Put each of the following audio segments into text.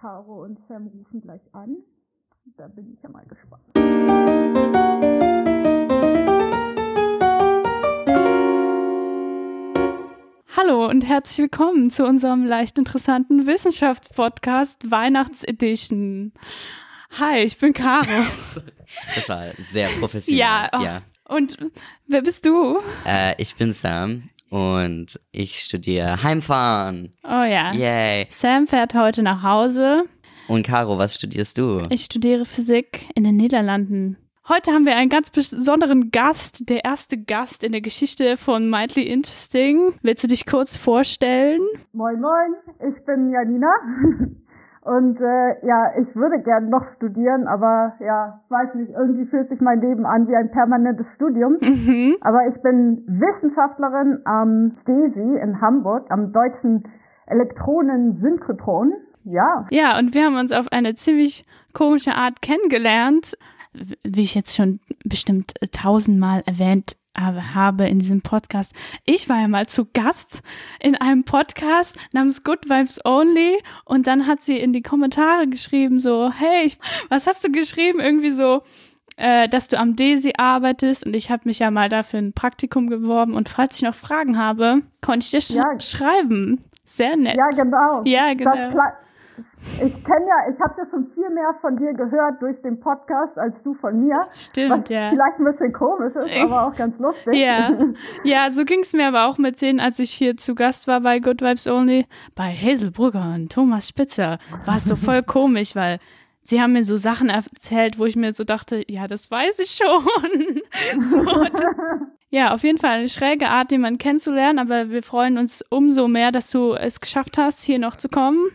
Caro und Sam rufen gleich an. Da bin ich ja mal gespannt. Hallo und herzlich willkommen zu unserem leicht interessanten Wissenschaftspodcast Weihnachtsedition. Hi, ich bin Caro. Das war sehr professionell. Ja, oh, ja. Und wer bist du? Äh, ich bin Sam und ich studiere Heimfahren. Oh ja. Yay. Sam fährt heute nach Hause. Und Caro, was studierst du? Ich studiere Physik in den Niederlanden. Heute haben wir einen ganz besonderen Gast, der erste Gast in der Geschichte von Mildly Interesting. Willst du dich kurz vorstellen? Moin, moin, ich bin Janina. Und äh, ja, ich würde gern noch studieren, aber ja, weiß nicht, irgendwie fühlt sich mein Leben an wie ein permanentes Studium. Mhm. Aber ich bin Wissenschaftlerin am STESI in Hamburg, am Deutschen Elektronensynchrotron. Ja. Ja, und wir haben uns auf eine ziemlich komische Art kennengelernt. Wie ich jetzt schon bestimmt tausendmal erwähnt habe, habe in diesem Podcast. Ich war ja mal zu Gast in einem Podcast namens Good Vibes Only und dann hat sie in die Kommentare geschrieben so, hey, ich, was hast du geschrieben? Irgendwie so, äh, dass du am DESI arbeitest und ich habe mich ja mal dafür ein Praktikum geworben und falls ich noch Fragen habe, konnte ich dir sch Ja. schreiben. Sehr nett. Ja, genau. Ja, Das genau. kla- ich kenne ja, ich habe ja schon viel mehr von dir gehört durch den Podcast als du von mir. Stimmt, was ja. vielleicht ein bisschen komisch ist, aber auch ganz lustig. Ja, ja, so ging es mir aber auch mit denen, als ich hier zu Gast war bei Good Vibes Only. Bei Hazel Brugger und Thomas Spitzer war es so voll komisch, weil sie haben mir so Sachen erzählt, wo ich mir so dachte, ja, das weiß ich schon. so, ja, auf jeden Fall eine schräge Art, jemanden kennenzulernen, aber wir freuen uns umso mehr, dass du es geschafft hast, hier noch zu kommen.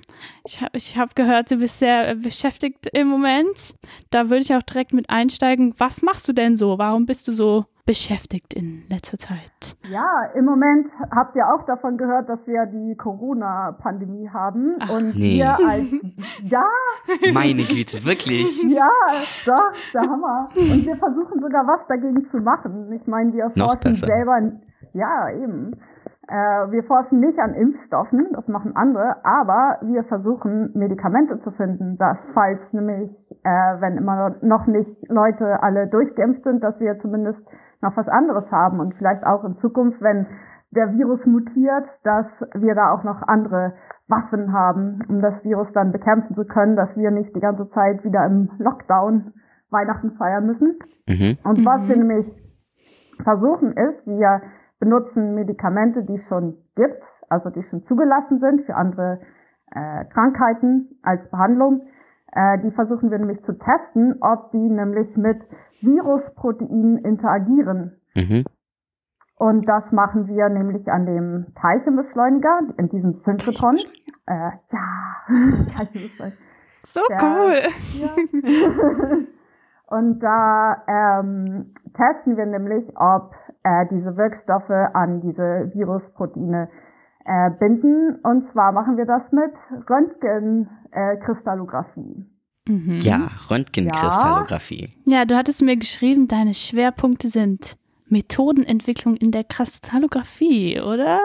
Ich habe ich hab gehört, du bist sehr äh, beschäftigt im Moment. Da würde ich auch direkt mit einsteigen. Was machst du denn so? Warum bist du so beschäftigt in letzter Zeit? Ja, im Moment habt ihr auch davon gehört, dass wir die Corona-Pandemie haben. Ach, und nee. wir als, ja, Meine Güte, wirklich? ja, doch, der Hammer. Und wir versuchen sogar was dagegen zu machen. Ich meine, wir forschen selber, ja, eben. Äh, wir forschen nicht an Impfstoffen, das machen andere, aber wir versuchen Medikamente zu finden, dass falls nämlich, äh, wenn immer noch nicht Leute alle durchgeimpft sind, dass wir zumindest noch was anderes haben und vielleicht auch in Zukunft, wenn der Virus mutiert, dass wir da auch noch andere Waffen haben, um das Virus dann bekämpfen zu können, dass wir nicht die ganze Zeit wieder im Lockdown Weihnachten feiern müssen. Mhm. Und was Mhm. wir nämlich versuchen ist, wir benutzen Medikamente, die es schon gibt, also die schon zugelassen sind für andere äh, Krankheiten als Behandlung. Äh, die versuchen wir nämlich zu testen, ob die nämlich mit Virusproteinen interagieren. Mhm. Und das machen wir nämlich an dem Teilchenbeschleuniger, in diesem Synchrotron. Äh, ja, Teilchenbeschleuniger. So Ja. cool. Ja. Und da ähm, testen wir nämlich, ob äh, diese Wirkstoffe an diese Virusproteine äh, binden. Und zwar machen wir das mit Röntgenkristallographie. Mhm. Ja, Röntgenkristallographie. Ja, du hattest mir geschrieben, deine Schwerpunkte sind Methodenentwicklung in der Kristallographie, oder?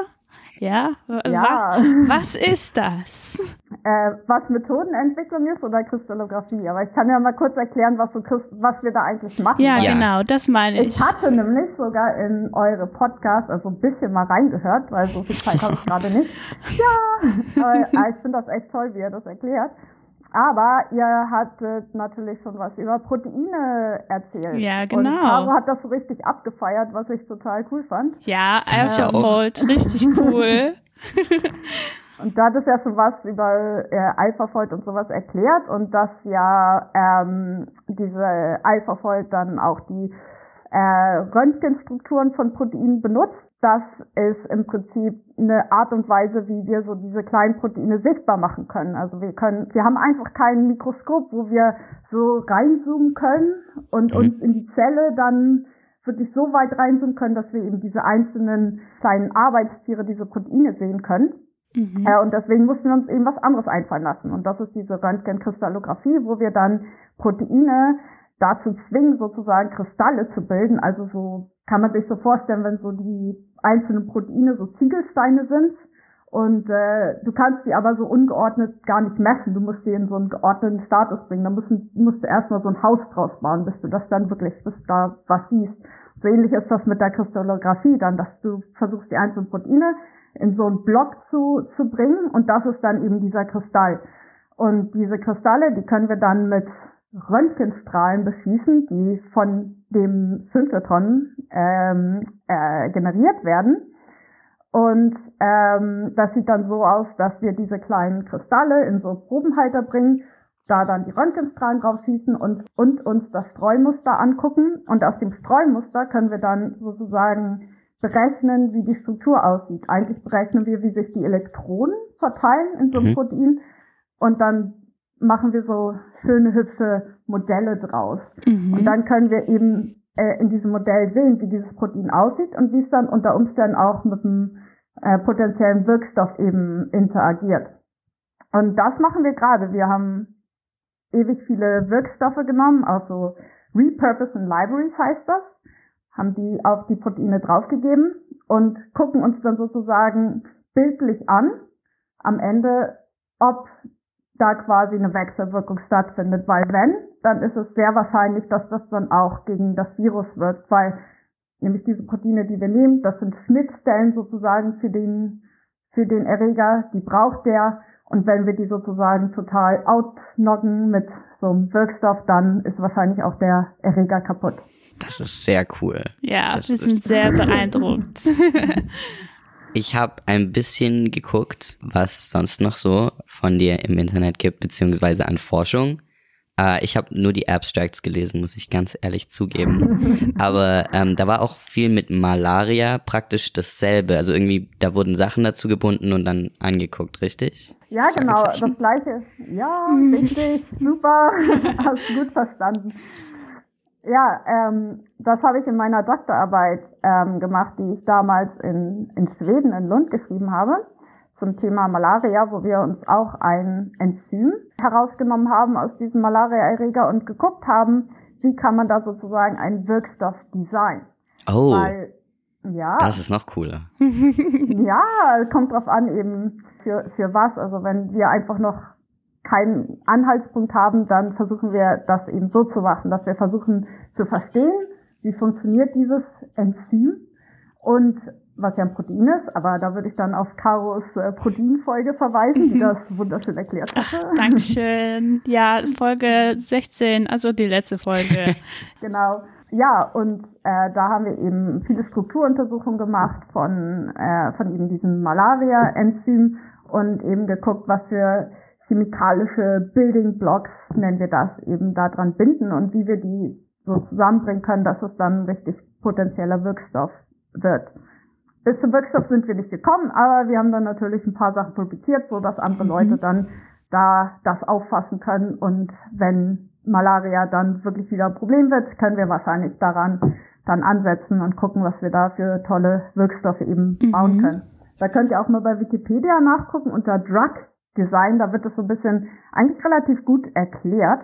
Ja? Ja. wa- Was ist das? Äh, was Methodenentwicklung ist oder Kristallographie. Aber ich kann ja mal kurz erklären, was, so, Christ- was wir da eigentlich machen. Ja, Ja. genau, das meine ich. Ich hatte nämlich sogar in eure Podcasts, also ein bisschen mal reingehört, weil so viel Zeit habe ich gerade nicht. Ja, aber, äh, ich finde das echt toll, wie ihr das erklärt. Aber ihr hattet natürlich schon was über Proteine erzählt. Ja, Und genau. Caro hat das so richtig abgefeiert, was ich total cool fand. Ja. AlphaFold, richtig cool. Und da hat es ja schon was über äh, AlphaFold und sowas erklärt und dass ja ähm, diese AlphaFold dann auch die äh, Röntgenstrukturen von Proteinen benutzt. Das ist im Prinzip eine Art und Weise, wie wir so diese kleinen Proteine sichtbar machen können. Also wir können, wir haben einfach kein Mikroskop, wo wir so reinzoomen können und Mhm. uns in die Zelle dann wirklich so weit reinzoomen können, dass wir eben diese einzelnen kleinen Arbeitstiere, diese Proteine sehen können. Mhm. Äh, und deswegen mussten wir uns eben was anderes einfallen lassen. Und das ist diese Röntgenkristallographie, wo wir dann Proteine dazu zwingen, sozusagen Kristalle zu bilden. Also so kann man sich so vorstellen, wenn so die einzelnen Proteine so Ziegelsteine sind Und äh, du kannst die aber so ungeordnet gar nicht messen. Du musst die in so einen geordneten Status bringen. Da musst, musst du erstmal so ein Haus draus bauen, bis du das dann wirklich, bis da was siehst. So ähnlich ist das mit der Kristallographie dann, dass du versuchst, die einzelnen Proteine in so einen Block zu, zu bringen und das ist dann eben dieser Kristall. Und diese Kristalle, die können wir dann mit Röntgenstrahlen beschießen, die von dem Synchrotron ähm, äh, generiert werden. Und ähm, das sieht dann so aus, dass wir diese kleinen Kristalle in so Probenhalter bringen, da dann die Röntgenstrahlen drauf schießen und, und uns das Streumuster angucken. Und aus dem Streumuster können wir dann sozusagen berechnen, wie die Struktur aussieht. Eigentlich berechnen wir, wie sich die Elektronen verteilen in so einem mhm. Protein. Und dann machen wir so schöne, hübsche Modelle draus. Mhm. Und dann können wir eben äh, in diesem Modell sehen, wie dieses Protein aussieht und wie es dann unter Umständen auch mit einem äh, potenziellen Wirkstoff eben interagiert. Und das machen wir gerade. Wir haben ewig viele Wirkstoffe genommen, also Repurposing Libraries heißt das, haben die auf die Proteine draufgegeben und gucken uns dann sozusagen bildlich an, am Ende, ob da quasi eine Wechselwirkung stattfindet, weil wenn, dann ist es sehr wahrscheinlich, dass das dann auch gegen das Virus wirkt, weil nämlich diese Proteine, die wir nehmen, das sind Schnittstellen sozusagen für den, für den Erreger, die braucht der und wenn wir die sozusagen total outnoggen mit so einem Wirkstoff, dann ist wahrscheinlich auch der Erreger kaputt. Das ist sehr cool. Ja, das wir sind sehr beeindruckt. Ich habe ein bisschen geguckt, was sonst noch so von dir im Internet gibt, beziehungsweise an Forschung. Äh, ich habe nur die Abstracts gelesen, muss ich ganz ehrlich zugeben. Aber ähm, da war auch viel mit Malaria praktisch dasselbe. Also irgendwie, da wurden Sachen dazu gebunden und dann angeguckt, richtig? Ja, genau, das gleiche. Ja, richtig, super, hast gut verstanden. Ja, ähm, das habe ich in meiner Doktorarbeit ähm, gemacht, die ich damals in, in Schweden, in Lund geschrieben habe, zum Thema Malaria, wo wir uns auch ein Enzym herausgenommen haben aus diesem Malaria-Erreger und geguckt haben, wie kann man da sozusagen einen Wirkstoff designen. Oh. Weil, ja. Das ist noch cooler. ja, kommt drauf an eben für, für was. Also wenn wir einfach noch keinen Anhaltspunkt haben, dann versuchen wir das eben so zu machen, dass wir versuchen zu verstehen, wie funktioniert dieses Enzym und was ja ein Protein ist, aber da würde ich dann auf Karos äh, Proteinfolge verweisen, die das wunderschön erklärt hat. Dankeschön. Ja, Folge 16, also die letzte Folge. genau. Ja, und äh, da haben wir eben viele Strukturuntersuchungen gemacht von, äh, von eben diesem Malaria-Enzym und eben geguckt, was für chemikalische Building Blocks, nennen wir das, eben daran binden und wie wir die so zusammenbringen können, dass es dann richtig potenzieller Wirkstoff wird. Bis zum Wirkstoff sind wir nicht gekommen, aber wir haben dann natürlich ein paar Sachen publiziert, so dass andere mhm. Leute dann da das auffassen können und wenn Malaria dann wirklich wieder ein Problem wird, können wir wahrscheinlich daran dann ansetzen und gucken, was wir da für tolle Wirkstoffe eben mhm. bauen können. Da könnt ihr auch mal bei Wikipedia nachgucken unter Drug Design, da wird es so ein bisschen eigentlich relativ gut erklärt,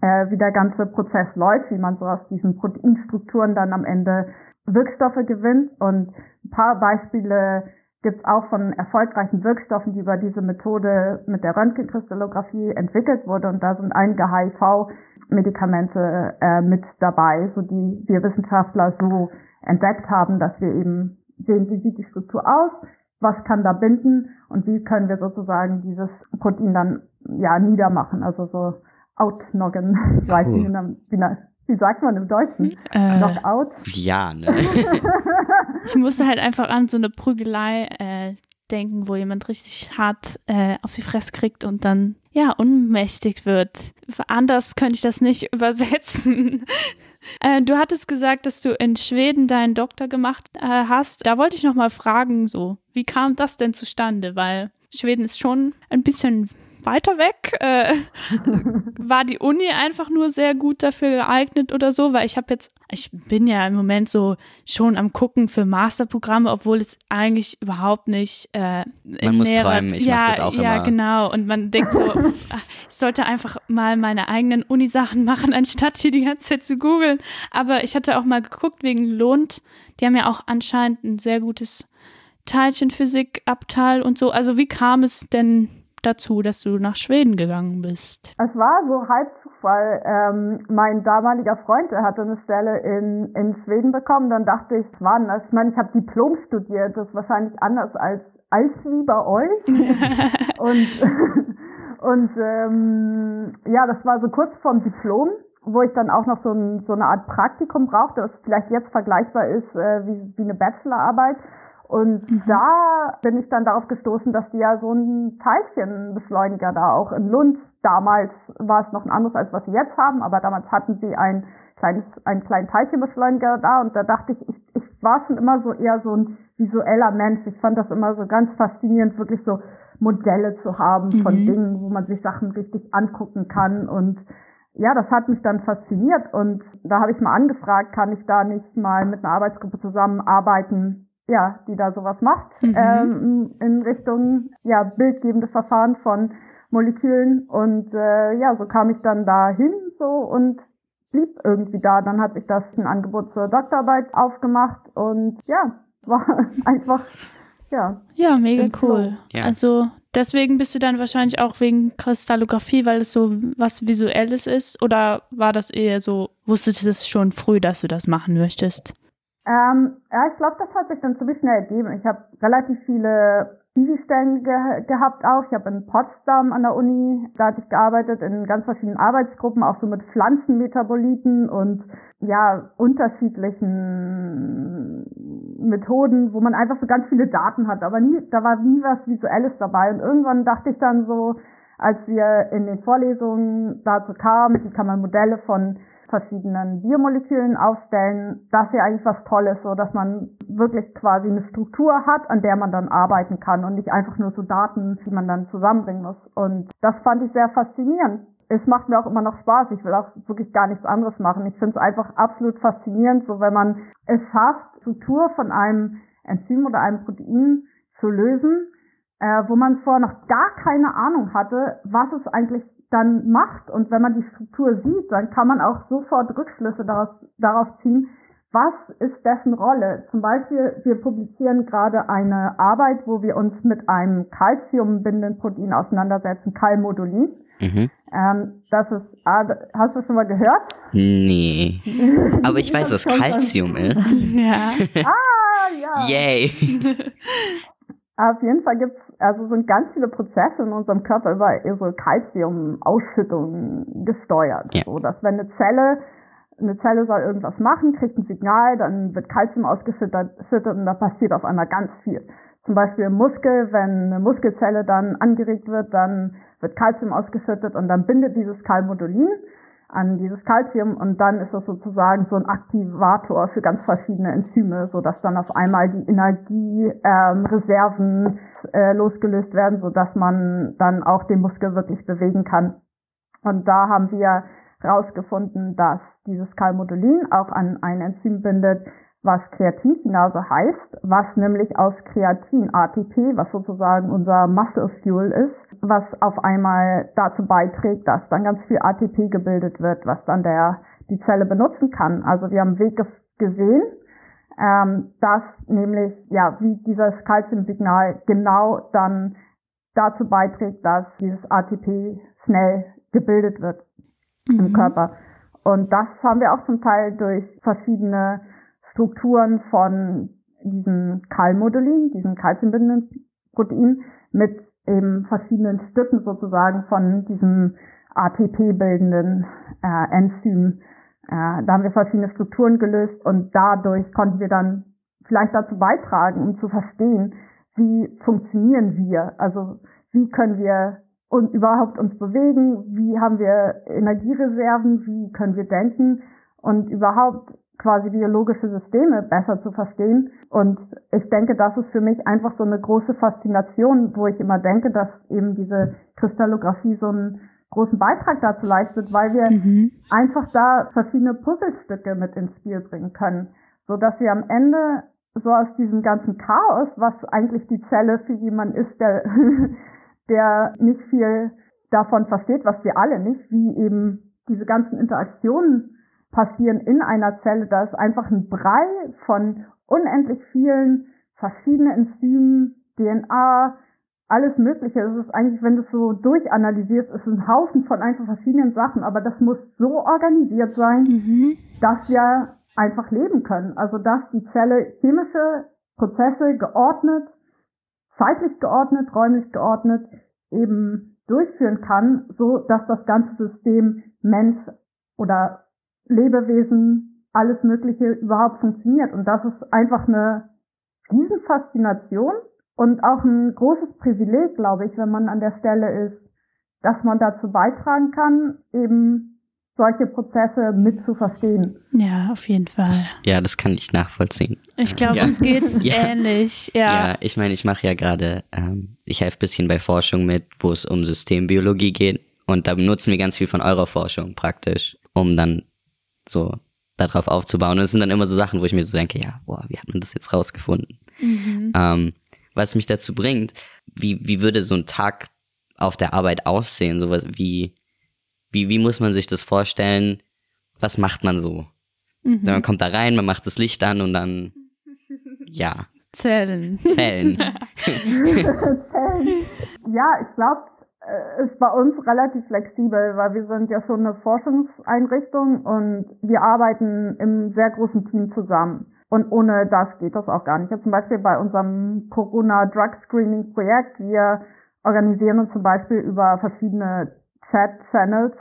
äh, wie der ganze Prozess läuft, wie man so aus diesen Proteinstrukturen dann am Ende Wirkstoffe gewinnt. Und ein paar Beispiele gibt es auch von erfolgreichen Wirkstoffen, die über diese Methode mit der Röntgenkristallographie entwickelt wurde. Und da sind einige HIV-Medikamente äh, mit dabei, so die wir Wissenschaftler so entdeckt haben, dass wir eben sehen, wie sieht die Struktur aus, was kann da binden und wie können wir sozusagen dieses Protein dann ja niedermachen, also so outnoggen. Ich weiß nicht, wie, wie sagt man im Deutschen? Äh, Knockout? Ja, ne? ich musste halt einfach an so eine Prügelei äh, denken, wo jemand richtig hart äh, auf die Fresse kriegt und dann ja unmächtig wird. Anders könnte ich das nicht übersetzen. Äh, du hattest gesagt, dass du in Schweden deinen Doktor gemacht äh, hast. Da wollte ich noch mal fragen, so, wie kam das denn zustande? Weil Schweden ist schon ein bisschen weiter weg? Äh, war die Uni einfach nur sehr gut dafür geeignet oder so? Weil ich habe jetzt, ich bin ja im Moment so schon am gucken für Masterprogramme, obwohl es eigentlich überhaupt nicht. Äh, man muss näherer, träumen, ich ja, mache das auch ja, immer. Ja, genau. Und man denkt so, ich sollte einfach mal meine eigenen Uni-Sachen machen, anstatt hier die ganze Zeit zu googeln. Aber ich hatte auch mal geguckt wegen Lohnt. Die haben ja auch anscheinend ein sehr gutes Teilchenphysikabteil und so. Also wie kam es denn dazu, dass du nach Schweden gegangen bist? Es war so halb Zufall. Ähm, mein damaliger Freund, der hatte eine Stelle in, in Schweden bekommen. Dann dachte ich, was war denn das? Ich meine, ich habe Diplom studiert. Das ist wahrscheinlich anders als, als wie bei euch. und und ähm, ja, das war so kurz vorm Diplom wo ich dann auch noch so, ein, so eine Art Praktikum brauchte, das vielleicht jetzt vergleichbar ist äh, wie, wie eine Bachelorarbeit. Und mhm. da bin ich dann darauf gestoßen, dass die ja so einen Teilchenbeschleuniger da auch in Lund, damals war es noch ein anderes als was sie jetzt haben, aber damals hatten sie ein kleines, einen kleinen Teilchenbeschleuniger da und da dachte ich, ich, ich war schon immer so eher so ein visueller Mensch. Ich fand das immer so ganz faszinierend, wirklich so Modelle zu haben mhm. von Dingen, wo man sich Sachen richtig angucken kann und ja, das hat mich dann fasziniert und da habe ich mal angefragt, kann ich da nicht mal mit einer Arbeitsgruppe zusammenarbeiten, ja, die da sowas macht, mhm. ähm, in Richtung ja, bildgebende Verfahren von Molekülen. Und äh, ja, so kam ich dann dahin so und blieb irgendwie da. Dann hat sich das ein Angebot zur Doktorarbeit aufgemacht und ja, war einfach, ja. Ja, mega cool. Ja. Also deswegen bist du dann wahrscheinlich auch wegen Kristallographie, weil es so was Visuelles ist? Oder war das eher so, wusstest du es schon früh, dass du das machen möchtest? Ähm, ja, ich glaube, das hat sich dann ziemlich schnell ergeben. Ich habe relativ viele Physikstellen ge gehabt auch. Ich habe in Potsdam an der Uni, da hatte ich gearbeitet in ganz verschiedenen Arbeitsgruppen, auch so mit Pflanzenmetaboliten und ja, unterschiedlichen Methoden, wo man einfach so ganz viele Daten hat. Aber nie, da war nie was Visuelles dabei. Und irgendwann dachte ich dann so, als wir in den Vorlesungen dazu kamen, wie kann man Modelle von verschiedenen Biomolekülen aufstellen, das ist ja eigentlich was Tolles, so dass man wirklich quasi eine Struktur hat, an der man dann arbeiten kann und nicht einfach nur so Daten, die man dann zusammenbringen muss. Und das fand ich sehr faszinierend. Es macht mir auch immer noch Spaß. Ich will auch wirklich gar nichts anderes machen. Ich finde es einfach absolut faszinierend, so wenn man es schafft, Struktur von einem Enzym oder einem Protein zu lösen, äh, wo man vorher noch gar keine Ahnung hatte, was es eigentlich dann macht und wenn man die Struktur sieht, dann kann man auch sofort Rückschlüsse daraus, darauf ziehen, was ist dessen Rolle? Zum Beispiel, wir publizieren gerade eine Arbeit, wo wir uns mit einem calciumbindenden Protein auseinandersetzen, Calmodulin. Mhm. Ähm, das ist, ah, hast du schon mal gehört? Nee. Aber ich weiß, was Calcium ist. Ja. ah, ja. Yay. Auf jeden Fall gibt's also sind ganz viele Prozesse in unserem Körper über so Calcium-Ausschüttung gesteuert. Ja. So dass wenn eine Zelle eine Zelle soll irgendwas machen, kriegt ein Signal, dann wird Calcium ausgeschüttet und da passiert auf einmal ganz viel. Zum Beispiel im Muskel, wenn eine Muskelzelle dann angeregt wird, dann wird Calcium ausgeschüttet und dann bindet dieses Calmodulin an dieses Calcium und dann ist das sozusagen so ein Aktivator für ganz verschiedene Enzyme, so dass dann auf einmal die Energiereserven ähm, äh, losgelöst werden, so dass man dann auch den Muskel wirklich bewegen kann. Und da haben wir herausgefunden, dass dieses Calmodulin auch an ein Enzym bindet, was Kreatinkinase heißt, was nämlich aus Kreatin, ATP, was sozusagen unser Muscle Fuel ist, was auf einmal dazu beiträgt, dass dann ganz viel ATP gebildet wird, was dann der die Zelle benutzen kann. Also wir haben einen Weg gesehen, ähm, dass nämlich ja wie dieses Calciumsignal genau dann dazu beiträgt, dass dieses ATP schnell gebildet wird mhm. im Körper. Und das haben wir auch zum Teil durch verschiedene Strukturen von diesem Kalmodulin, diesem kalziumbindenden Protein, mit eben verschiedenen Stücken sozusagen von diesem ATP-bildenden äh, Enzym. Äh, da haben wir verschiedene Strukturen gelöst und dadurch konnten wir dann vielleicht dazu beitragen, um zu verstehen, wie funktionieren wir, also wie können wir und überhaupt uns bewegen, wie haben wir Energiereserven, wie können wir denken? Und überhaupt quasi biologische Systeme besser zu verstehen. Und ich denke, das ist für mich einfach so eine große Faszination, wo ich immer denke, dass eben diese Kristallographie so einen großen Beitrag dazu leistet, weil wir mhm. einfach da verschiedene Puzzlestücke mit ins Spiel bringen können, so dass wir am Ende so aus diesem ganzen Chaos, was eigentlich die Zelle für jemanden ist, der, der nicht viel davon versteht, was wir alle nicht, wie eben diese ganzen Interaktionen passieren in einer Zelle. Da ist einfach ein Brei von unendlich vielen verschiedene Enzyme, DNA, alles Mögliche. Es ist eigentlich, wenn du es so durchanalysierst, ist ein Haufen von einfach verschiedenen Sachen, aber das muss so organisiert sein, Mhm. dass wir einfach leben können. Also dass die Zelle chemische Prozesse geordnet, zeitlich geordnet, räumlich geordnet eben durchführen kann, so dass das ganze System Mensch oder Lebewesen, alles Mögliche überhaupt funktioniert. Und das ist einfach eine Riesenfaszination und auch ein großes Privileg, glaube ich, wenn man an der Stelle ist, dass man dazu beitragen kann, eben solche Prozesse mit zu verstehen. Ja, auf jeden Fall. Ja, das kann ich nachvollziehen. Ich glaube, Ja. uns geht's Ja. ähnlich. Ja. Ja, ich meine, ich mache ja gerade, ähm, ich helfe bisschen bei Forschung mit, wo es um Systembiologie geht. Und da benutzen wir ganz viel von eurer Forschung praktisch, um dann so darauf aufzubauen. Und es sind dann immer so Sachen, wo ich mir so denke, ja, boah, wie hat man das jetzt rausgefunden? Mhm. Ähm, was mich dazu bringt, wie, wie würde so ein Tag auf der Arbeit aussehen? Sowas wie, wie, wie muss man sich das vorstellen? Was macht man so? Mhm. Man kommt da rein, man macht das Licht an und dann, ja, Zellen. Zellen. Ja, ich glaube, ist bei uns relativ flexibel, weil wir sind ja schon eine Forschungseinrichtung und wir arbeiten im sehr großen Team zusammen. Und ohne das geht das auch gar nicht. Ja, zum Beispiel bei unserem Corona Drug Screening Projekt, wir organisieren uns zum Beispiel über verschiedene Chat-Channels,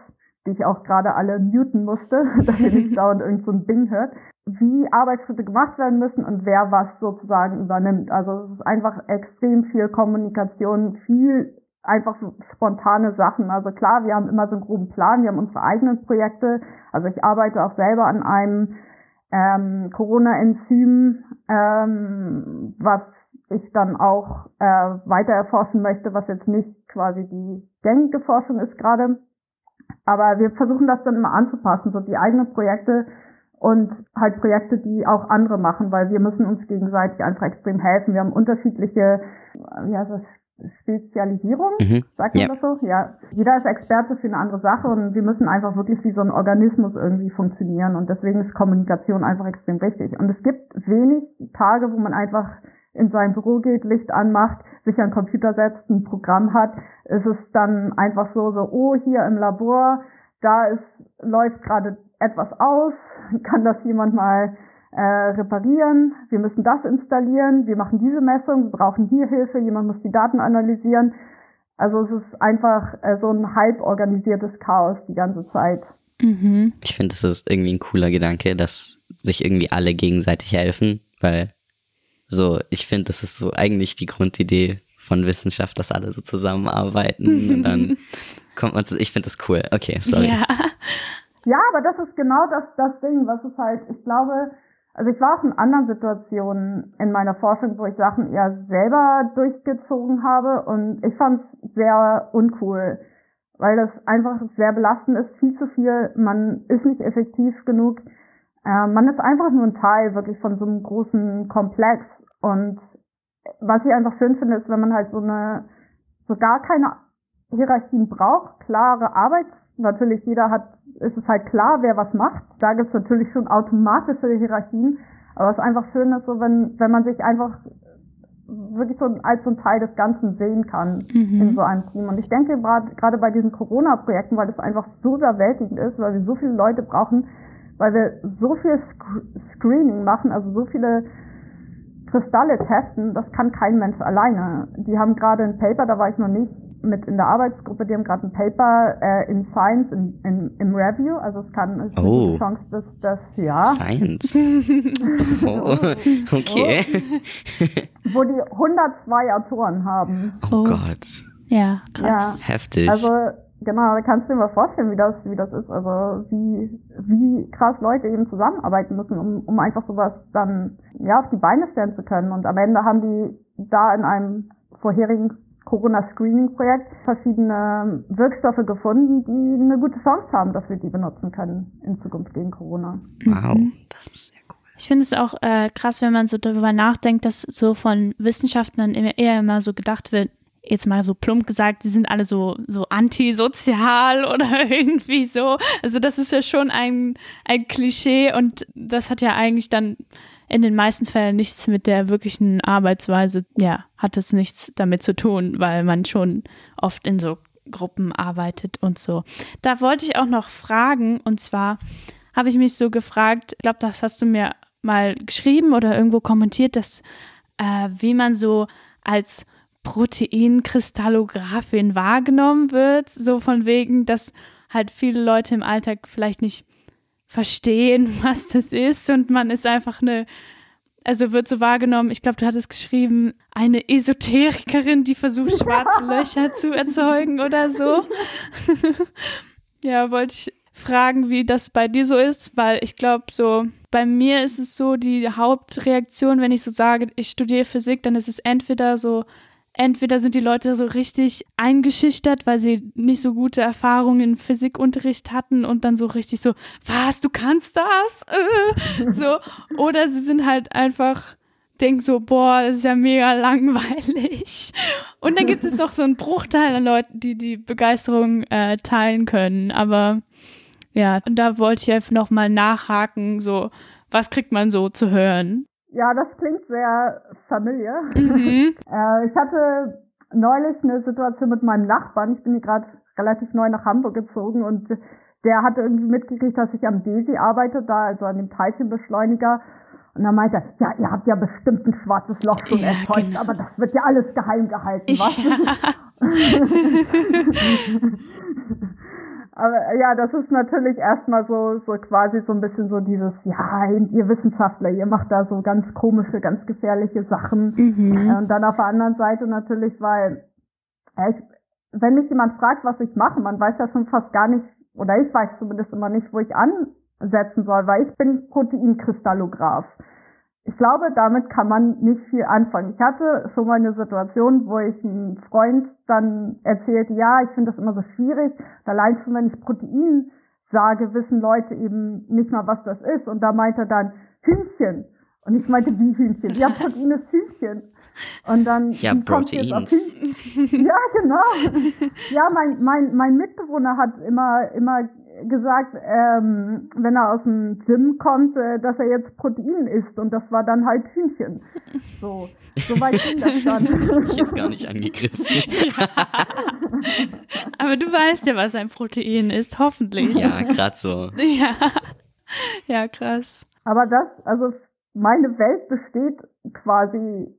die ich auch gerade alle muten musste, dass ihr nicht dauernd irgend so ein Ding hört, wie Arbeitsschritte gemacht werden müssen und wer was sozusagen übernimmt. Also es ist einfach extrem viel Kommunikation, viel einfach so spontane Sachen. Also klar, wir haben immer so einen groben Plan, wir haben unsere eigenen Projekte. Also ich arbeite auch selber an einem ähm, Corona-Enzym, ähm, was ich dann auch äh, weiter erforschen möchte, was jetzt nicht quasi die gängige Forschung ist gerade. Aber wir versuchen das dann immer anzupassen, so die eigenen Projekte und halt Projekte, die auch andere machen, weil wir müssen uns gegenseitig einfach extrem helfen. Wir haben unterschiedliche, wie heißt das, Spezialisierung, Mhm. sagt man Ja. das so? Ja. Jeder ist Experte für eine andere Sache und wir müssen einfach wirklich wie so ein Organismus irgendwie funktionieren und deswegen ist Kommunikation einfach extrem wichtig. Und es gibt wenig Tage, wo man einfach in sein Büro geht, Licht anmacht, sich an den Computer setzt, ein Programm hat. Es ist dann einfach so, so, oh, hier im Labor, da ist, läuft gerade etwas aus, kann das jemand mal äh, reparieren, wir müssen das installieren, wir machen diese Messung, wir brauchen hier Hilfe, jemand muss die Daten analysieren. Also es ist einfach äh, so ein halb organisiertes Chaos die ganze Zeit. Mhm. Ich finde, das ist irgendwie ein cooler Gedanke, dass sich irgendwie alle gegenseitig helfen, weil so, ich finde, das ist so eigentlich die Grundidee von Wissenschaft, dass alle so zusammenarbeiten und dann kommt man zu, ich finde das cool. Okay, sorry. Ja. Ja, aber das ist genau das, das Ding, was es halt, ich glaube, also ich war auch in anderen Situationen in meiner Forschung, wo ich Sachen eher selber durchgezogen habe und ich fand es sehr uncool, weil das einfach sehr belastend ist, viel zu viel, man ist nicht effektiv genug, äh, man ist einfach nur ein Teil wirklich von so einem großen Komplex und was ich einfach schön finde, ist, wenn man halt so eine, so gar keine Hierarchien braucht, klare Arbeit, natürlich jeder hat ist es halt klar, wer was macht. Da gibt es natürlich schon automatische Hierarchien. Aber was einfach schön ist, so wenn, wenn man sich einfach wirklich so als so ein Teil des Ganzen sehen kann Mhm. in so einem Team. Und ich denke gerade bei diesen Corona-Projekten, weil das einfach so überwältigend ist, weil wir so viele Leute brauchen, weil wir so viel Sc Screening machen, also so viele Kristalle testen, das kann kein Mensch alleine. Die haben gerade ein Paper, da war ich noch nicht mit in der Arbeitsgruppe, die haben gerade ein Paper äh, in Science in, in, im Review, also es kann es ist eine Oh. gute Chance, dass das ja, Science. Oh, okay. wo die 102 Autoren haben. Oh, Oh. Gott. Ja, krass. Heftig. Also genau, da kannst du dir mal vorstellen, wie das, wie das ist. Also wie, wie krass Leute eben zusammenarbeiten müssen, um, um einfach sowas dann ja auf die Beine stellen zu können. Und am Ende haben die da in einem vorherigen Corona-Screening-Projekt verschiedene Wirkstoffe gefunden, die eine gute Chance haben, dass wir die benutzen können in Zukunft gegen Corona. wow, Mhm. das ist sehr cool. Ich finde es auch äh, krass, wenn man so darüber nachdenkt, dass so von Wissenschaftlern immer, eher immer so gedacht wird, jetzt mal so plump gesagt, sie sind alle so, so antisozial oder irgendwie so. Also das ist ja schon ein, ein Klischee und das hat ja eigentlich dann in den meisten Fällen nichts mit der wirklichen Arbeitsweise, ja, hat es nichts damit zu tun, weil man schon oft in so Gruppen arbeitet und so. Da wollte ich auch noch fragen, und zwar habe ich mich so gefragt, ich glaube, das hast du mir mal geschrieben oder irgendwo kommentiert, dass äh, wie man so als Proteinkristallographin wahrgenommen wird, so von wegen, dass halt viele Leute im Alltag vielleicht nicht verstehen, was das ist und man ist einfach eine also wird so wahrgenommen, ich glaube, du hattest geschrieben, eine Esoterikerin, die versucht, schwarze Löcher zu erzeugen oder so. ja, wollte ich fragen, wie das bei dir so ist, weil ich glaube, so bei mir ist es so, die Hauptreaktion, wenn ich so sage, ich studiere Physik, dann ist es entweder so, entweder sind die Leute so richtig eingeschüchtert, weil sie nicht so gute Erfahrungen im Physikunterricht hatten und dann so richtig so, was, du kannst das? So. Oder sie sind halt einfach, denken so, boah, das ist ja mega langweilig. Und dann gibt es noch so einen Bruchteil an Leuten, die die Begeisterung äh, teilen können. Aber ja, und da wollte ich einfach nochmal nachhaken, so, was kriegt man so zu hören? Ja, das klingt sehr familiar. Mhm. äh, ich hatte neulich eine Situation mit meinem Nachbarn. Ich bin hier gerade relativ neu nach Hamburg gezogen und der hatte irgendwie mitgekriegt, dass ich am DESI arbeite, da also an dem Teilchenbeschleuniger. Und dann meinte er, ja, ihr habt ja bestimmt ein schwarzes Loch schon ja, erzeugt, genau. aber das wird ja alles geheim gehalten, was? Ja. Aber ja, das ist natürlich erstmal so, so quasi so ein bisschen so dieses, ja, ihr Wissenschaftler, ihr macht da so ganz komische, ganz gefährliche Sachen. Mhm. Und dann auf der anderen Seite natürlich, weil, ja, ich, wenn mich jemand fragt, was ich mache, man weiß ja schon fast gar nicht, oder ich weiß zumindest immer nicht, wo ich ansetzen soll, weil ich bin Proteinkristallograph ich glaube, damit kann man nicht viel anfangen. Ich hatte schon mal eine Situation, wo ich einen Freund dann erzählte, ja, ich finde das immer so schwierig. Allein schon, wenn ich Protein sage, wissen Leute eben nicht mal, was das ist. Und da meinte er dann Hühnchen. Und ich meinte, wie Hühnchen? Ja, Protein ist Hühnchen. Und dann ja, Protein. Ja, genau. Ja, mein, mein, mein Mitbewohner hat immer, immer gesagt, ähm, wenn er aus dem Gym kommt, äh, dass er jetzt Protein isst und das war dann halt Hühnchen. So, so weit ging das dann. ich jetzt gar nicht angegriffen. Ja. Aber du weißt ja, was ein Protein ist, hoffentlich. Ja, gerade so. Ja. ja, krass. Aber das, also meine Welt besteht quasi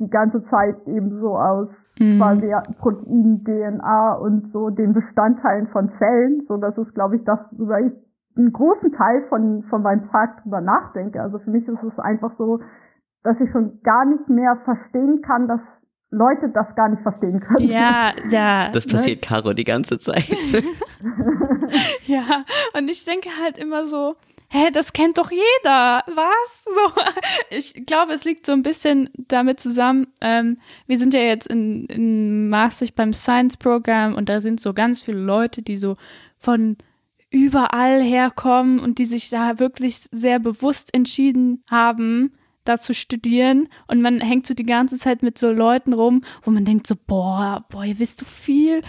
die ganze Zeit eben so aus mhm. quasi Protein, DNA und so den Bestandteilen von Zellen. So, das ist, glaube ich, das, worüber ich einen großen Teil von, von meinem Tag drüber nachdenke. Also für mich ist es einfach so, dass ich schon gar nicht mehr verstehen kann, dass Leute das gar nicht verstehen können. Ja, ja. Das passiert ne? Caro die ganze Zeit. ja, und ich denke halt immer so, hä, das kennt doch jeder, was? So, ich glaube, es liegt so ein bisschen damit zusammen, ähm, wir sind ja jetzt in, in Maastricht beim Science-Programm und da sind so ganz viele Leute, die so von überall herkommen und die sich da wirklich sehr bewusst entschieden haben, da zu studieren. Und man hängt so die ganze Zeit mit so Leuten rum, wo man denkt so, boah, boah, ihr wisst so viel,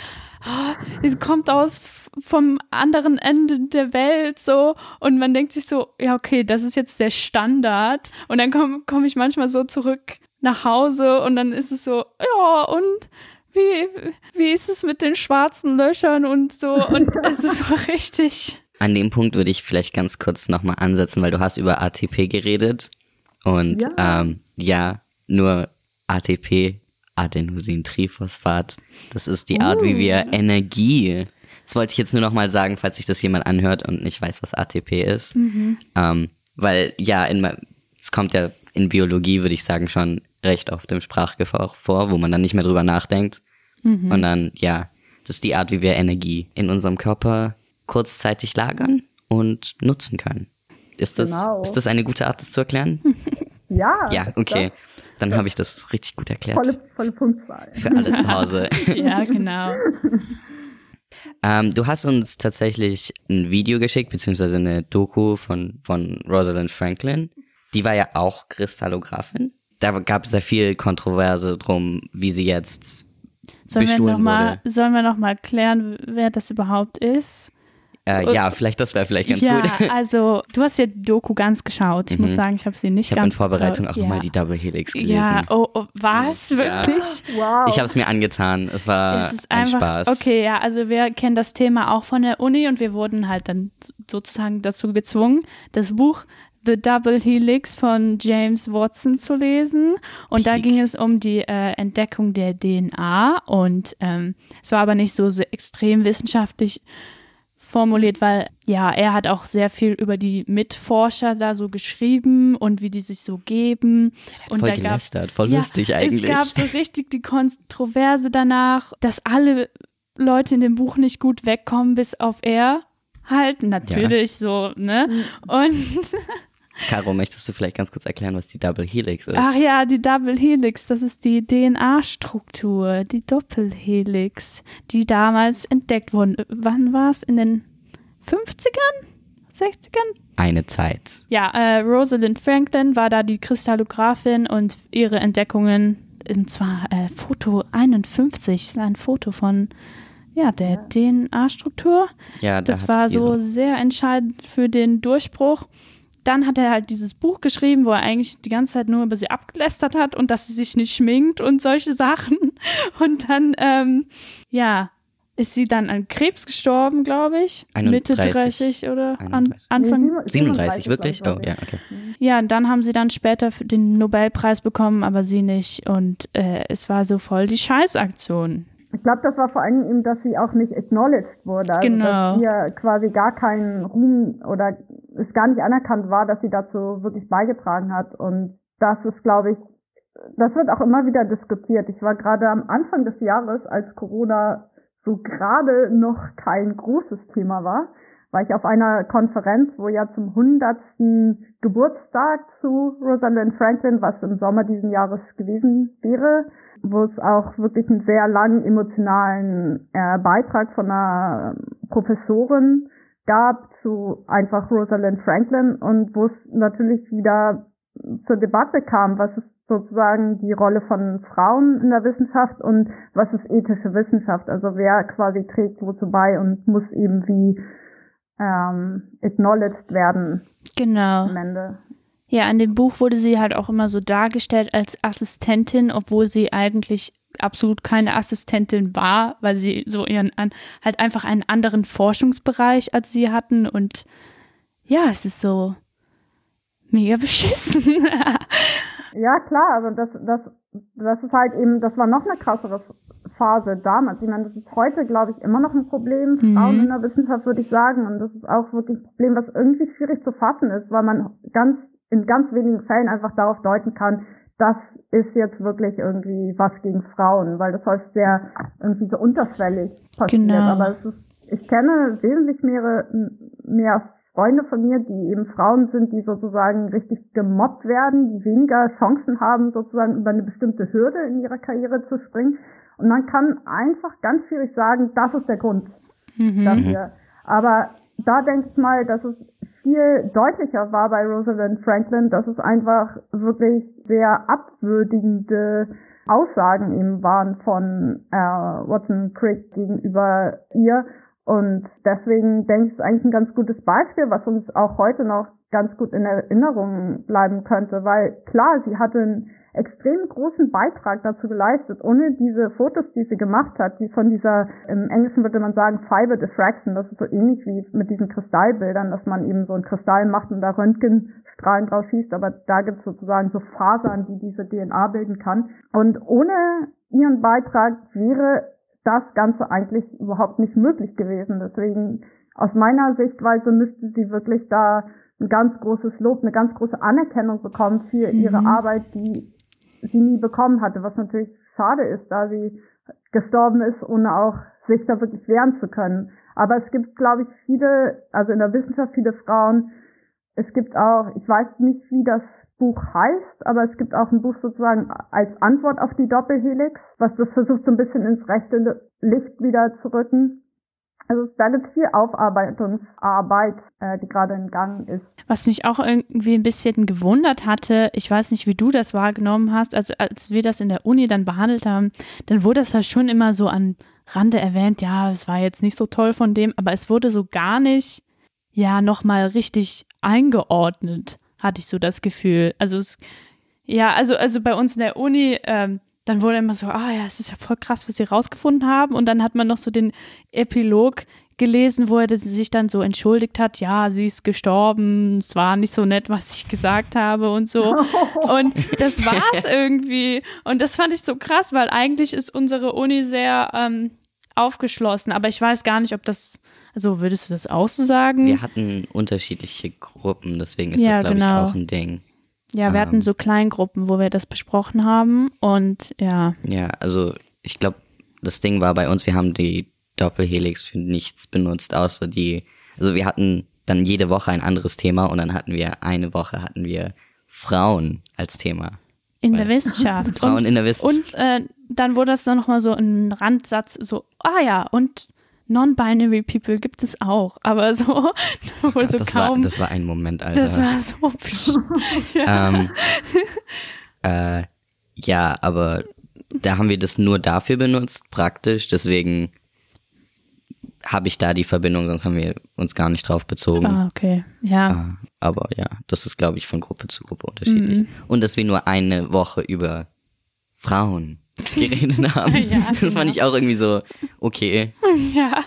oh, es kommt aus vom anderen Ende der Welt so. Und man denkt sich so, ja okay, das ist jetzt der Standard. Und dann komme komm ich manchmal so zurück nach Hause und dann ist es so, ja und wie, wie ist es mit den schwarzen Löchern und so? Und es ist so richtig. An dem Punkt würde ich vielleicht ganz kurz nochmal ansetzen, weil du hast über ATP geredet. Und ja, ähm, ja nur ATP Adenosintriphosphat. Das ist die Art, wie wir oh. Energie. Das wollte ich jetzt nur noch mal sagen, falls sich das jemand anhört und nicht weiß, was ATP ist. Mhm. Ähm, weil ja, es kommt ja in Biologie, würde ich sagen, schon recht oft im Sprachgebrauch vor, wo man dann nicht mehr drüber nachdenkt. Mhm. Und dann, ja, das ist die Art, wie wir Energie in unserem Körper kurzzeitig lagern und nutzen können. Ist das, genau. ist das eine gute Art, das zu erklären? ja. Ja, okay. Dann habe ich das richtig gut erklärt. Volle, volle Punktzahl. Für alle zu Hause. ja, genau. Ähm, du hast uns tatsächlich ein Video geschickt, beziehungsweise eine Doku von, von Rosalind Franklin. Die war ja auch Kristallographin. Da gab es sehr viel Kontroverse drum, wie sie jetzt sollen bestohlen wir noch mal, wurde. Sollen wir noch mal klären, wer das überhaupt ist? Äh, ja, vielleicht das wäre vielleicht ganz ja, gut. also du hast ja die Doku ganz geschaut. Ich Mhm. muss sagen, ich habe sie nicht Ich habe in Vorbereitung getraut. auch ja. mal die Double Helix gelesen. Ja, oh, oh was? Ja. Wirklich? Wow. Ich habe es mir angetan. Es war es ein einfach, Spaß. okay, ja, also wir kennen das Thema auch von der Uni und wir wurden halt dann sozusagen dazu gezwungen, das Buch The Double Helix von James Watson zu lesen. Und da Peak. ging es um die äh, Entdeckung der DNA und ähm, es war aber nicht so, so extrem wissenschaftlich formuliert, weil ja, er hat auch sehr viel über die Mitforscher da so geschrieben und wie die sich so geben. Und voll da gab gelästert, voll ja, lustig eigentlich. Es gab so richtig die Kontroverse danach, dass alle Leute in dem Buch nicht gut wegkommen, bis auf er halt. Natürlich so, ne? Und Caro, möchtest du vielleicht ganz kurz erklären, was die Double Helix ist? ach ja, die Double Helix, das ist die DNA-Struktur, die Doppelhelix, die damals entdeckt wurden. Wann war es? In den 50ern? 60ern? Eine Zeit. Ja, äh, Rosalind Franklin war da die Kristallographin und ihre Entdeckungen, und zwar äh, Foto 51, ist ein Foto von ja, der DNA-Struktur. Ja, da Das war so sehr entscheidend für den Durchbruch. Dann hat er halt dieses Buch geschrieben, wo er eigentlich die ganze Zeit nur über sie abgelästert hat und dass sie sich nicht schminkt und solche Sachen. Und dann, ähm, ja, ist sie dann an Krebs gestorben, glaube ich. Mitte 31. 30 oder an, 31. Anfang Nee, 37, wirklich? Oh, ja, okay. ja, und dann haben sie dann später für den Nobelpreis bekommen, aber sie nicht. Und äh, es war so voll die Scheißaktion. Ich glaube, das war vor allem eben, dass sie auch nicht acknowledged wurde. Also, Genau. Dass ihr quasi gar keinen Ruhm oder es gar nicht anerkannt war, dass sie dazu wirklich beigetragen hat. Und das ist, glaube ich, das wird auch immer wieder diskutiert. Ich war gerade am Anfang des Jahres, als Corona so gerade noch kein großes Thema war, war ich auf einer Konferenz, wo ja zum 100. Geburtstag zu Rosalind Franklin, was im Sommer diesen Jahres gewesen wäre, wo es auch wirklich einen sehr langen emotionalen äh, Beitrag von einer Professorin gab zu einfach Rosalind Franklin und wo es natürlich wieder zur Debatte kam, was ist sozusagen die Rolle von Frauen in der Wissenschaft und was ist ethische Wissenschaft, also wer quasi trägt wozu bei und muss eben wie ähm, acknowledged werden Genau. am Ende. Ja, in dem Buch wurde sie halt auch immer so dargestellt als Assistentin, obwohl sie eigentlich absolut keine Assistentin war, weil sie so ihren an, halt einfach einen anderen Forschungsbereich als sie hatten und ja, es ist so mega beschissen. Ja, klar, aber das, das, das ist halt eben, das war noch eine krassere Phase damals. Ich meine, das ist heute, glaube ich, immer noch ein Problem. Mhm. Frauen in der Wissenschaft, würde ich sagen. Und das ist auch wirklich ein Problem, was irgendwie schwierig zu fassen ist, weil man ganz, in ganz wenigen Fällen einfach darauf deuten kann, das ist jetzt wirklich irgendwie was gegen Frauen, weil das häufig sehr irgendwie so unterschwellig passiert. Genau. Aber es ist, ich kenne wesentlich mehr, mehr Freunde von mir, die eben Frauen sind, die sozusagen richtig gemobbt werden, die weniger Chancen haben, sozusagen über eine bestimmte Hürde in ihrer Karriere zu springen. Und man kann einfach ganz schwierig sagen, das ist der Grund mhm. dafür. Aber da denke ich mal, dass es viel deutlicher war bei Rosalind Franklin, dass es einfach wirklich sehr abwürdigende Aussagen eben waren von äh, Watson Crick gegenüber ihr. Und deswegen denke ich, ist eigentlich ein ganz gutes Beispiel, was uns auch heute noch ganz gut in Erinnerung bleiben könnte, weil klar, sie hatte einen extrem großen Beitrag dazu geleistet, ohne diese Fotos, die sie gemacht hat, die von dieser, im Englischen würde man sagen, Fiber Diffraction, das ist so ähnlich wie mit diesen Kristallbildern, dass man eben so einen Kristall macht und da Röntgenstrahlen drauf schießt, aber da gibt es sozusagen so Fasern, die diese DNA bilden kann. Und ohne ihren Beitrag wäre das Ganze eigentlich überhaupt nicht möglich gewesen. Deswegen aus meiner Sichtweise müsste sie wirklich da ein ganz großes Lob, eine ganz große Anerkennung bekommen für Mhm. ihre Arbeit, die sie nie bekommen hatte, was natürlich schade ist, da sie gestorben ist, ohne auch sich da wirklich wehren zu können. Aber es gibt, glaube ich, viele, also in der Wissenschaft viele Frauen. Es gibt auch, ich weiß nicht, wie das Buch heißt, aber es gibt auch ein Buch sozusagen als Antwort auf die Doppelhelix, was das versucht so ein bisschen ins rechte Licht wieder zu rücken. Also es viel Aufarbeitungsarbeit, äh, die gerade in Gang ist. Was mich auch irgendwie ein bisschen gewundert hatte, ich weiß nicht, wie du das wahrgenommen hast, also als wir das in der Uni dann behandelt haben, dann wurde das ja schon immer so an Rande erwähnt, ja, es war jetzt nicht so toll von dem, aber es wurde so gar nicht, ja, nochmal richtig eingeordnet, hatte ich so das Gefühl. Also es, ja, also, also bei uns in der Uni, ähm, dann wurde immer so, ah ja, es ist ja voll krass, was sie rausgefunden haben. Und dann hat man noch so den Epilog gelesen, wo er sich dann so entschuldigt hat, ja, sie ist gestorben, es war nicht so nett, was ich gesagt habe und so. Und das war's irgendwie. Und das fand ich so krass, weil eigentlich ist unsere Uni sehr ähm, aufgeschlossen. Aber ich weiß gar nicht, ob das, also würdest du das auch so sagen? Wir hatten unterschiedliche Gruppen, deswegen ist Ja, das, glaube genau. ich, auch ein Ding. Ja, wir hatten Ähm. so Kleingruppen, wo wir das besprochen haben. Und ja, Ja, also ich glaube, das Ding war bei uns, wir haben die Doppelhelix für nichts benutzt, außer die, also wir hatten dann jede Woche ein anderes Thema und dann hatten wir eine Woche hatten wir Frauen als Thema. in der Weil- Wissenschaft. Frauen und, in der Wissenschaft. und äh, dann wurde das dann nochmal so ein Randsatz, so, ah ja, und Non-Binary People gibt es auch, aber so, wo so das, war, kaum. das war ein Moment, Alter. das war so. ähm, äh, ja, aber da haben wir das nur dafür benutzt, praktisch, deswegen habe ich da die Verbindung, sonst haben wir uns gar nicht drauf bezogen. ah, okay. Ja. Ah, aber ja, das ist, glaube ich, von Gruppe zu Gruppe unterschiedlich. Mhm. Und dass wir nur eine Woche über Frauen geredet haben. Ja, das fand genau. ich auch irgendwie so, okay. ja.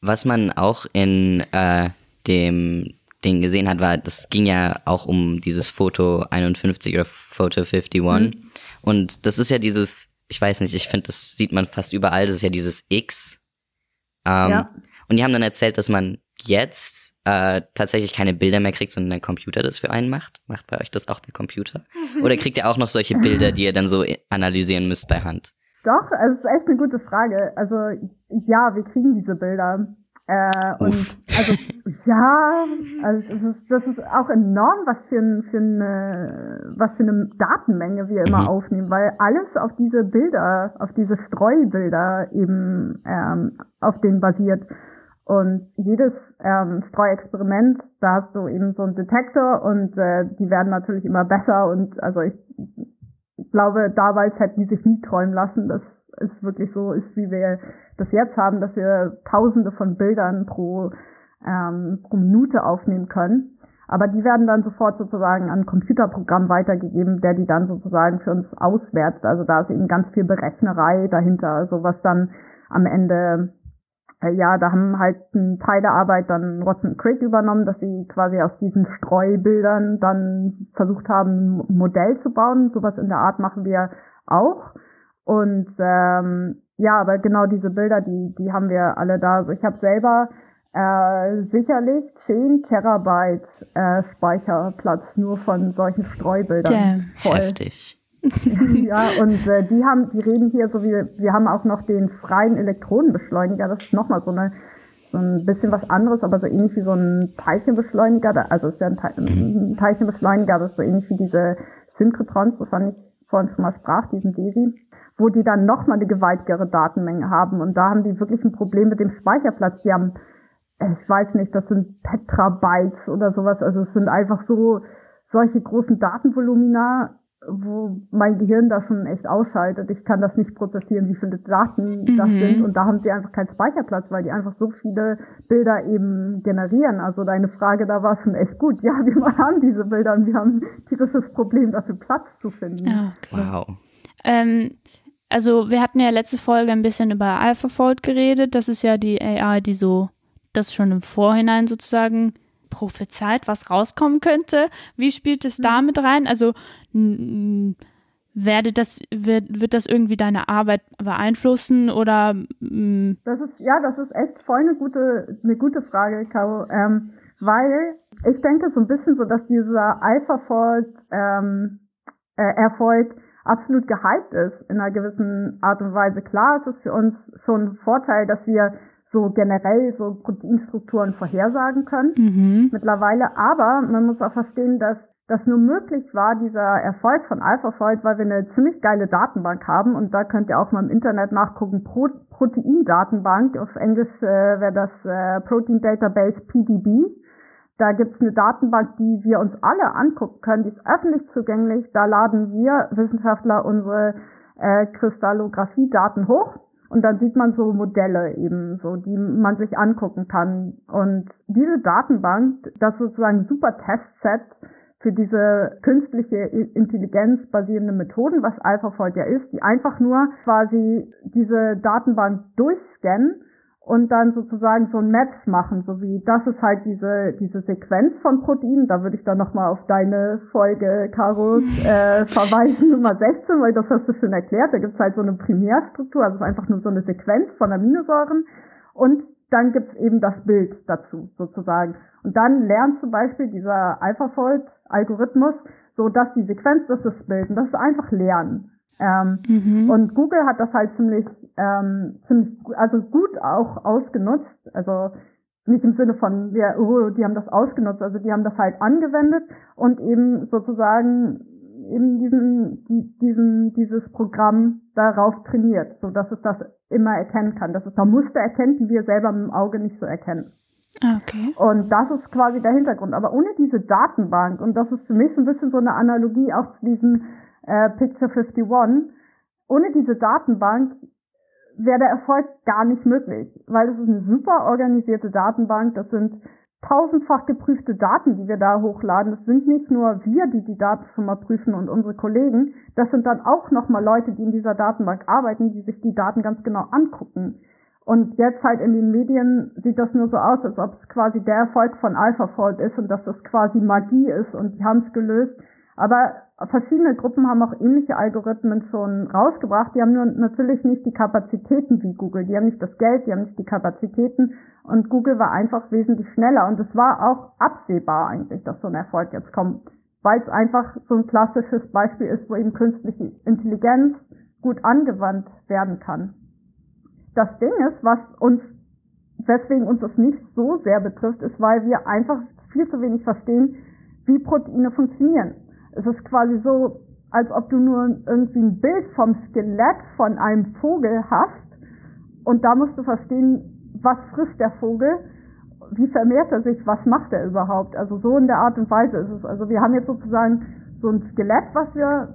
Was man auch in äh, dem Ding gesehen hat, war, das ging ja auch um dieses Foto 51 oder Photo 51. Mhm. Und das ist ja dieses, ich weiß nicht, ich finde, das sieht man fast überall, das ist ja dieses X. Ähm, Ja. Und die haben dann erzählt, dass man jetzt äh, tatsächlich keine Bilder mehr kriegt, sondern der Computer das für einen macht. Macht bei euch das auch der Computer? Oder kriegt ihr auch noch solche Bilder, die ihr dann so analysieren müsst bei Hand? Doch, also es ist echt eine gute Frage. Also ja, wir kriegen diese Bilder. Äh, und Uff. also ja, also es ist, das ist auch enorm, was für, ein, für eine was für eine Datenmenge wir immer Mhm. aufnehmen, weil alles auf diese Bilder, auf diese Streubilder eben ähm, auf denen basiert. Und jedes ähm, Streuexperiment, da hast du eben so einen Detektor und äh, die werden natürlich immer besser und also ich glaube, damals hätten die sich nie träumen lassen, dass es wirklich so ist, wie wir das jetzt haben, dass wir tausende von Bildern pro, ähm, pro Minute aufnehmen können. Aber die werden dann sofort sozusagen an ein Computerprogramm weitergegeben, der die dann sozusagen für uns auswertet. Also da ist eben ganz viel Berechnerei dahinter, also was dann am Ende äh, ja, da haben halt ein Teil der Arbeit dann Watson Crick übernommen, dass sie quasi aus diesen Streubildern dann versucht haben, ein Modell zu bauen. Sowas in der Art machen wir auch. Und ähm, ja, aber genau diese Bilder, die, die haben wir alle da. Also ich habe selber äh, sicherlich 10 Terabyte äh, Speicherplatz nur von solchen Streubildern Damn. voll. Heftig. ja, und äh, die haben, die reden hier so wie, wir haben auch noch den freien Elektronenbeschleuniger, das ist nochmal so eine, so ein bisschen was anderes, aber so ähnlich wie so ein Teilchenbeschleuniger, also es ist ja ein, Teil, ein Teilchenbeschleuniger, das ist so ähnlich wie diese Synchrotrons, wovon ich vorhin schon mal sprach, diesen DESI, wo die dann nochmal eine gewaltigere Datenmenge haben. Und da haben die wirklich ein Problem mit dem Speicherplatz, die haben, äh, ich weiß nicht, das sind Petabytes oder sowas, also es sind einfach so, solche großen Datenvolumina, wo mein Gehirn da schon echt ausschaltet. Ich kann das nicht prozessieren, wie viele Daten das Mhm. sind. Und da haben sie einfach keinen Speicherplatz, weil die einfach so viele Bilder eben generieren. Also deine Frage da war schon echt gut. Ja, wir haben diese Bilder und wir haben ein tierisches Problem, dafür Platz zu finden. Okay. Wow. Ähm, also wir hatten ja letzte Folge ein bisschen über AlphaFold geredet. Das ist ja die AI, die so das schon im Vorhinein sozusagen prophezeit, was rauskommen könnte. Wie spielt es da mit rein? Also werde das, wird, wird das irgendwie deine Arbeit beeinflussen oder mm, Das ist, ja, das ist echt voll eine gute, eine gute Frage, Caro, ähm, weil ich denke so ein bisschen so, dass dieser AlphaFold ähm, äh, Erfolg absolut gehypt ist in einer gewissen Art und Weise. Klar, es ist für uns schon ein Vorteil, dass wir so generell so Proteinstrukturen vorhersagen können mhm. mittlerweile, aber man muss auch verstehen, dass das nur möglich war, dieser Erfolg von AlphaFold, weil wir eine ziemlich geile Datenbank haben und da könnt ihr auch mal im Internet nachgucken, Pro Proteindatenbank, auf Englisch äh, wäre das äh, Protein Database PDB. Da gibt's eine Datenbank, die wir uns alle angucken können, die ist öffentlich zugänglich. Da laden wir Wissenschaftler unsere äh, Kristallographie-Daten hoch Und dann sieht man so Modelle eben, so, die man sich angucken kann. Und diese Datenbank, das ist sozusagen ein super Testset für diese künstliche Intelligenz basierende Methoden, was AlphaFold ja ist, die einfach nur quasi diese Datenbank durchscannen und dann sozusagen so ein Match machen, so wie das ist halt diese diese Sequenz von Proteinen. Da würde ich dann nochmal auf deine Folge, Karos, äh, verweisen, Nummer 16, weil das hast du schon erklärt. Da gibt es halt so eine Primärstruktur, also einfach nur so eine Sequenz von Aminosäuren und dann gibt es eben das Bild dazu sozusagen. Und dann lernt zum Beispiel dieser AlphaFold-Algorithmus, so dass die Sequenz das ist das Bild. Und das ist einfach Lernen. Ähm, mhm. Und Google hat das halt ziemlich, ähm, ziemlich, also gut auch ausgenutzt. Also nicht im Sinne von, wir, oh, die haben das ausgenutzt, also die haben das halt angewendet und eben sozusagen eben diesen, die, diesen, dieses Programm darauf trainiert, so dass es das immer erkennen kann, dass es da Muster erkennt, die wir selber mit dem Auge nicht so erkennen. Ah, okay. Und das ist quasi der Hintergrund. Aber ohne diese Datenbank, und das ist für mich ein bisschen so eine Analogie auch zu diesem äh, Picture 51, ohne diese Datenbank wäre der Erfolg gar nicht möglich, weil es ist eine super organisierte Datenbank. Das sind tausendfach geprüfte Daten, die wir da hochladen. Das sind nicht nur wir, die die Daten schon mal prüfen und unsere Kollegen. Das sind dann auch nochmal Leute, die in dieser Datenbank arbeiten, die sich die Daten ganz genau angucken. Und jetzt halt in den Medien sieht das nur so aus, als ob es quasi der Erfolg von AlphaFold ist und dass das quasi Magie ist und die haben es gelöst. Aber verschiedene Gruppen haben auch ähnliche Algorithmen schon rausgebracht. Die haben nur natürlich nicht die Kapazitäten wie Google. Die haben nicht das Geld, die haben nicht die Kapazitäten. Und Google war einfach wesentlich schneller. Und es war auch absehbar eigentlich, dass so ein Erfolg jetzt kommt. Weil es einfach so ein klassisches Beispiel ist, wo eben künstliche Intelligenz gut angewandt werden kann. Das Ding ist, was uns, weswegen uns das nicht so sehr betrifft, ist, weil wir einfach viel zu wenig verstehen, wie Proteine funktionieren es ist quasi so, als ob du nur irgendwie ein Bild vom Skelett von einem Vogel hast und da musst du verstehen, was frisst der Vogel, wie vermehrt er sich, was macht er überhaupt. Also so in der Art und Weise ist es. Also wir haben jetzt sozusagen so ein Skelett, was wir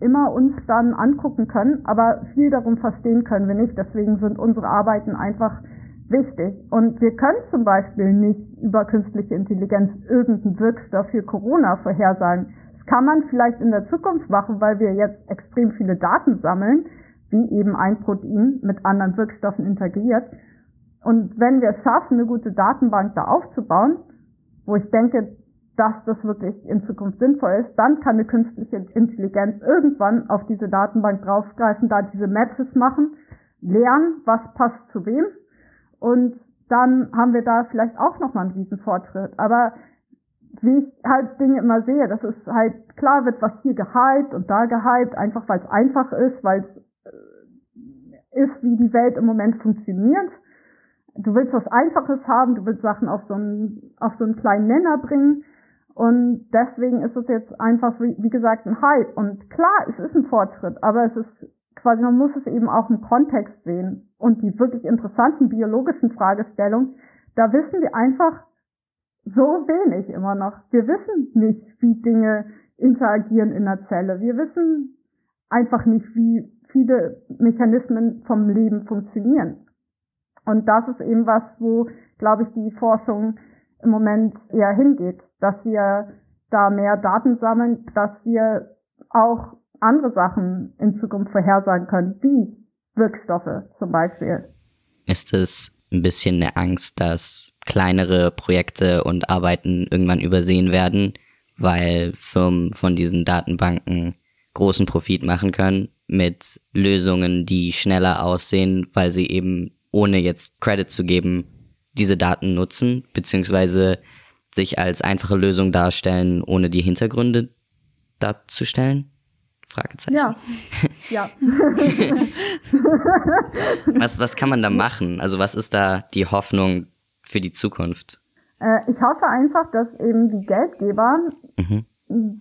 immer uns dann angucken können, aber viel darum verstehen können wir nicht. Deswegen sind unsere Arbeiten einfach wichtig. Und wir können zum Beispiel nicht über künstliche Intelligenz irgendeinen Wirkstoff für Corona vorhersagen kann man vielleicht in der Zukunft machen, weil wir jetzt extrem viele Daten sammeln, wie eben ein Protein mit anderen Wirkstoffen interagiert. Und wenn wir es schaffen, eine gute Datenbank da aufzubauen, wo ich denke, dass das wirklich in Zukunft sinnvoll ist, dann kann eine künstliche Intelligenz irgendwann auf diese Datenbank draufgreifen, da diese Matches machen, lernen, was passt zu wem und dann haben wir da vielleicht auch nochmal einen riesen Fortschritt. Aber wie ich halt Dinge immer sehe, das ist halt klar wird was hier gehypt und da gehypt, einfach weil es einfach ist, weil es äh, ist, wie die Welt im Moment funktioniert. Du willst was Einfaches haben, du willst Sachen auf so einen, auf so einen kleinen Nenner bringen. Und deswegen ist es jetzt einfach, wie, gesagt, ein Hype. Und klar, es ist ein Fortschritt, aber es ist quasi, man muss es eben auch im Kontext sehen. Und die wirklich interessanten biologischen Fragestellungen, da wissen wir einfach so wenig immer noch. Wir wissen nicht, wie Dinge interagieren in der Zelle. Wir wissen einfach nicht, wie viele Mechanismen vom Leben funktionieren. Und das ist eben was, wo, glaube ich, die Forschung im Moment eher hingeht, dass wir da mehr Daten sammeln, dass wir auch andere Sachen in Zukunft vorhersagen können, wie Wirkstoffe zum Beispiel. Ist es ein bisschen eine Angst, dass kleinere Projekte und Arbeiten irgendwann übersehen werden, weil Firmen von diesen Datenbanken großen Profit machen können mit Lösungen, die schneller aussehen, weil sie eben ohne jetzt Credit zu geben, diese Daten nutzen, beziehungsweise sich als einfache Lösung darstellen, ohne die Hintergründe darzustellen? Fragezeichen. Ja. ja. was, was kann man da machen? Also was ist da die Hoffnung für die Zukunft? Äh, ich hoffe einfach, dass eben die Geldgeber, mhm.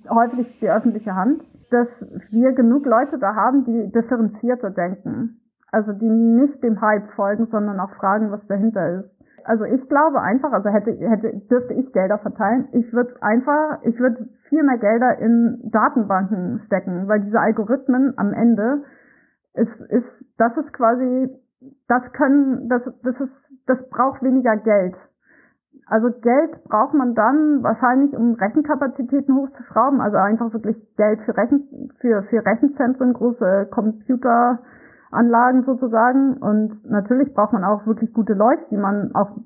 häufig die öffentliche Hand, dass wir genug Leute da haben, die differenzierter denken. Also die nicht dem Hype folgen, sondern auch fragen, was dahinter ist. Also ich glaube einfach, also hätte, hätte, dürfte ich Gelder verteilen, ich würde einfach, ich würde viel mehr Gelder in Datenbanken stecken, weil diese Algorithmen am Ende ist, ist, das ist quasi, das können, das, das ist, das braucht weniger Geld. Also Geld braucht man dann wahrscheinlich, um Rechenkapazitäten hochzuschrauben, also einfach wirklich Geld für Rechen, für, für Rechenzentren, große Computeranlagen sozusagen. Und natürlich braucht man auch wirklich gute Leute, die man auch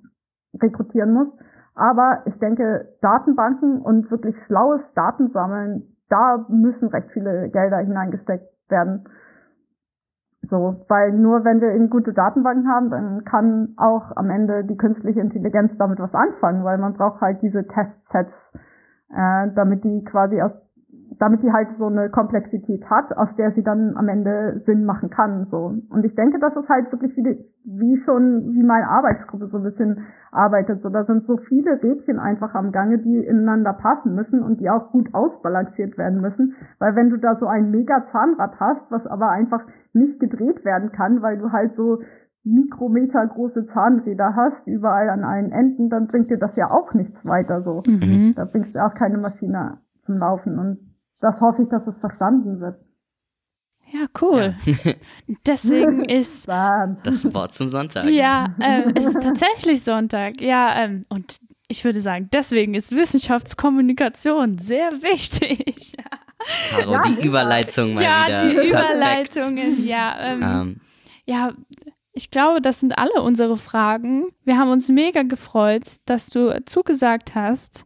rekrutieren muss. Aber ich denke, Datenbanken und wirklich schlaues Datensammeln, da müssen recht viele Gelder hineingesteckt werden. So, weil nur wenn wir eben gute Datenbanken haben, dann kann auch am Ende die künstliche Intelligenz damit was anfangen, weil man braucht halt diese Testsets, äh, damit die quasi aus damit die halt so eine Komplexität hat, aus der sie dann am Ende Sinn machen kann. So. Und ich denke, das ist halt wirklich wie, wie schon, wie meine Arbeitsgruppe so ein bisschen arbeitet. So, da sind so viele Rädchen einfach am Gange, die ineinander passen müssen und die auch gut ausbalanciert werden müssen. Weil wenn du da so ein mega Zahnrad hast, was aber einfach nicht gedreht werden kann, weil du halt so Mikrometer große Zahnräder hast, überall an allen Enden, dann bringt dir das ja auch nichts weiter so. Mhm. Da bringst du auch keine Maschine zum Laufen. Und das hoffe ich, dass es verstanden wird. Ja, cool. Ja. Deswegen ist das Wort zum Sonntag. Ja, äh, es ist tatsächlich Sonntag. Ja, ähm, und ich würde sagen, deswegen ist Wissenschaftskommunikation sehr wichtig. Caro, ja, die Überleitung mal ja, wieder. Ja, die Überleitungen, ja. Ähm, um. Ähm. Ja, ich glaube, das sind alle unsere Fragen. Wir haben uns mega gefreut, dass du zugesagt hast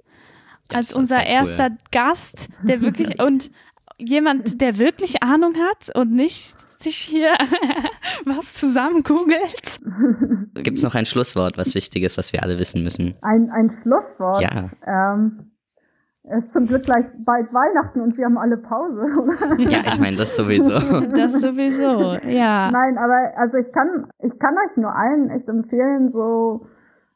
als unser erster cool. Gast, der wirklich und jemand, der wirklich Ahnung hat und nicht sich hier was zusammengoogelt. Gibt es noch ein Schlusswort, was wichtig ist, was wir alle wissen müssen? Ein, ein Schlusswort? Ja. Ähm, es ist zum Glück gleich bald Weihnachten und wir haben alle Pause. ja, ich meine, das sowieso. Das sowieso, ja. Nein, aber also ich kann, ich kann euch nur allen echt empfehlen, so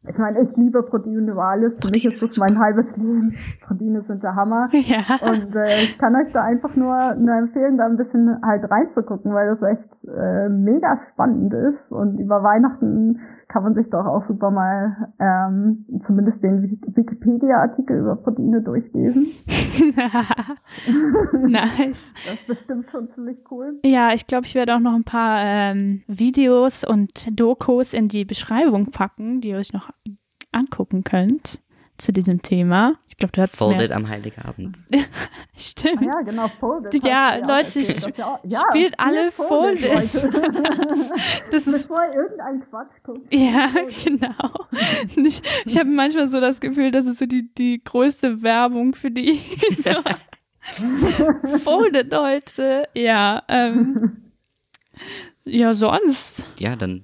ich meine, ich liebe Proteine über alles. Für mich ist das mein halbes Leben. Proteine sind der Hammer. Ja. Und äh, ich kann euch da einfach nur, nur empfehlen, da ein bisschen halt reinzugucken, weil das echt äh, mega spannend ist. Und über Weihnachten kann man sich doch auch super mal ähm, zumindest den Wikipedia-Artikel über Proteine durchlesen. nice. Das ist bestimmt schon ziemlich cool. Ja, ich glaube, ich werde auch noch ein paar ähm, Videos und Dokus in die Beschreibung packen, die ihr euch noch angucken könnt zu diesem Thema. Ich glaube, du hast Folded am Heiligabend. Stimmt. Ah, ja, genau, Folded. Ja, Leute, okay. ja, ja, spielt alle Folded. das ist Bevor irgendein Quatsch kommt. Ja, genau. Ich, ich habe manchmal so das Gefühl, das ist so die, die größte Werbung für die so Folded Leute. Ja, ähm, ja, sonst. Ja, dann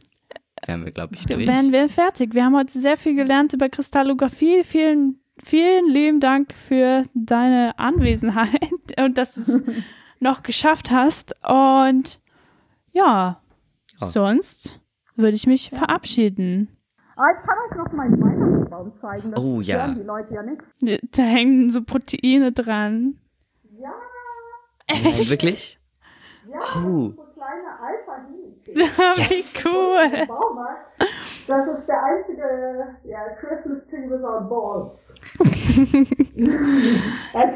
wären wir, glaube ich, durch. Wären wir fertig. Wir haben heute sehr viel gelernt über Kristallographie. Vielen, vielen lieben Dank für deine Anwesenheit und dass du es noch geschafft hast. Und ja, ja. sonst würde ich mich ja. verabschieden. Ah, ich kann euch noch meinen Weihnachtsbaum zeigen. Das oh ja. die Leute ja nicht. Da hängen so Proteine dran. Ja. Echt? wirklich? Ja, oh. Yes. Wie cool. Das ist der einzige ja, Christmas Tree without balls. ich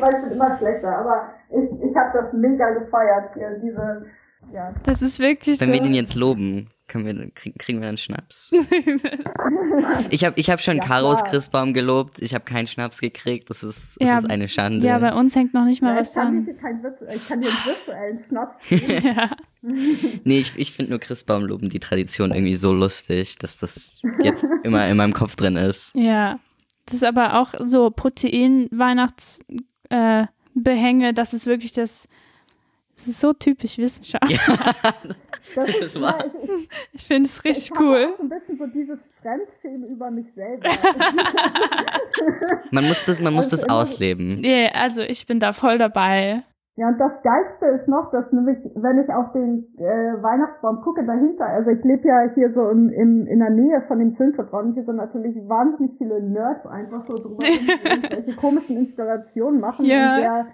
weiß, es wird immer schlechter, aber ich, ich habe das mega gefeiert hier, diese, ja. Das ist wirklich Wenn so. wir den jetzt loben, wir, krieg, kriegen wir einen Schnaps. ich habe ich hab schon ja, Karos klar. Christbaum gelobt, ich habe keinen Schnaps gekriegt, das ist, das ja, ist eine Schande. Ja, bei uns hängt noch nicht mal ja, was dran. Ich kann dir einen virtuellen Schnaps ja. nee, ich, ich finde nur Christbaum loben die Tradition irgendwie so lustig, dass das jetzt immer in meinem Kopf drin ist. Ja, das ist aber auch so Protein-Weihnachtsbehänge, äh, das ist wirklich das das ist so typisch Wissenschaft. Ja, das ist wahr. Ich finde es richtig ich cool. Auch ein bisschen so dieses Fremdschämen über mich selber. man muss das, man muss also das ausleben. Ja, yeah, also ich bin da voll dabei. Ja, und das Geilste ist noch, dass nämlich, wenn ich auf den äh, Weihnachtsbaum gucke, dahinter, also ich lebe ja hier so im, im, in der Nähe von dem Filmvertrauen, hier sind natürlich wahnsinnig viele Nerds einfach so drüber, die irgendwelche komischen Installationen machen. Ja. Und der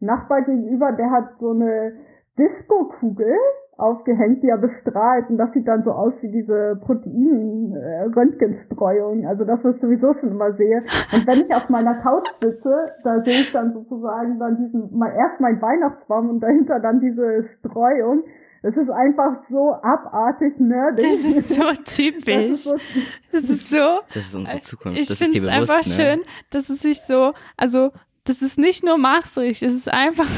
Nachbar gegenüber, der hat so eine Disco-Kugel aufgehängt, die er bestrahlt und das sieht dann so aus wie diese Protein-Röntgenstreuung. Also das, was ich sowieso schon immer sehe. Und wenn ich auf meiner Couch sitze, da sehe ich dann sozusagen dann diesen, mal erst mein Weihnachtsbaum und dahinter dann diese Streuung. Es ist einfach so abartig nerdig. Das ist so typisch. Das ist so. Das ist unsere Zukunft. Ich das ist dir finde es einfach ne? schön, dass es sich so, also das ist nicht nur Maastricht, es ist einfach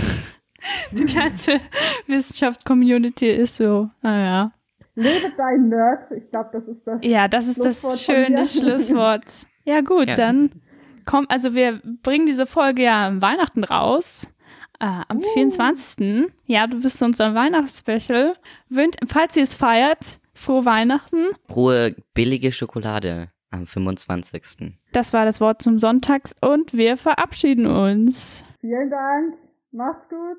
die ganze Wissenschaft-Community ist so, naja. Lebe dein Nerd. Ich glaube, das ist das. Ja, das ist das Schlusswort von schöne. Schlusswort. Ja, gut, Ja. dann kommt, also wir bringen diese Folge ja am Weihnachten raus. Äh, am Uh. 24. Ja, du bist unser Weihnachtsspecial. Falls ihr es feiert, frohe Weihnachten. Rohe, billige Schokolade am 25. Das war das Wort zum Sonntags und wir verabschieden uns. Vielen Dank. Macht's gut.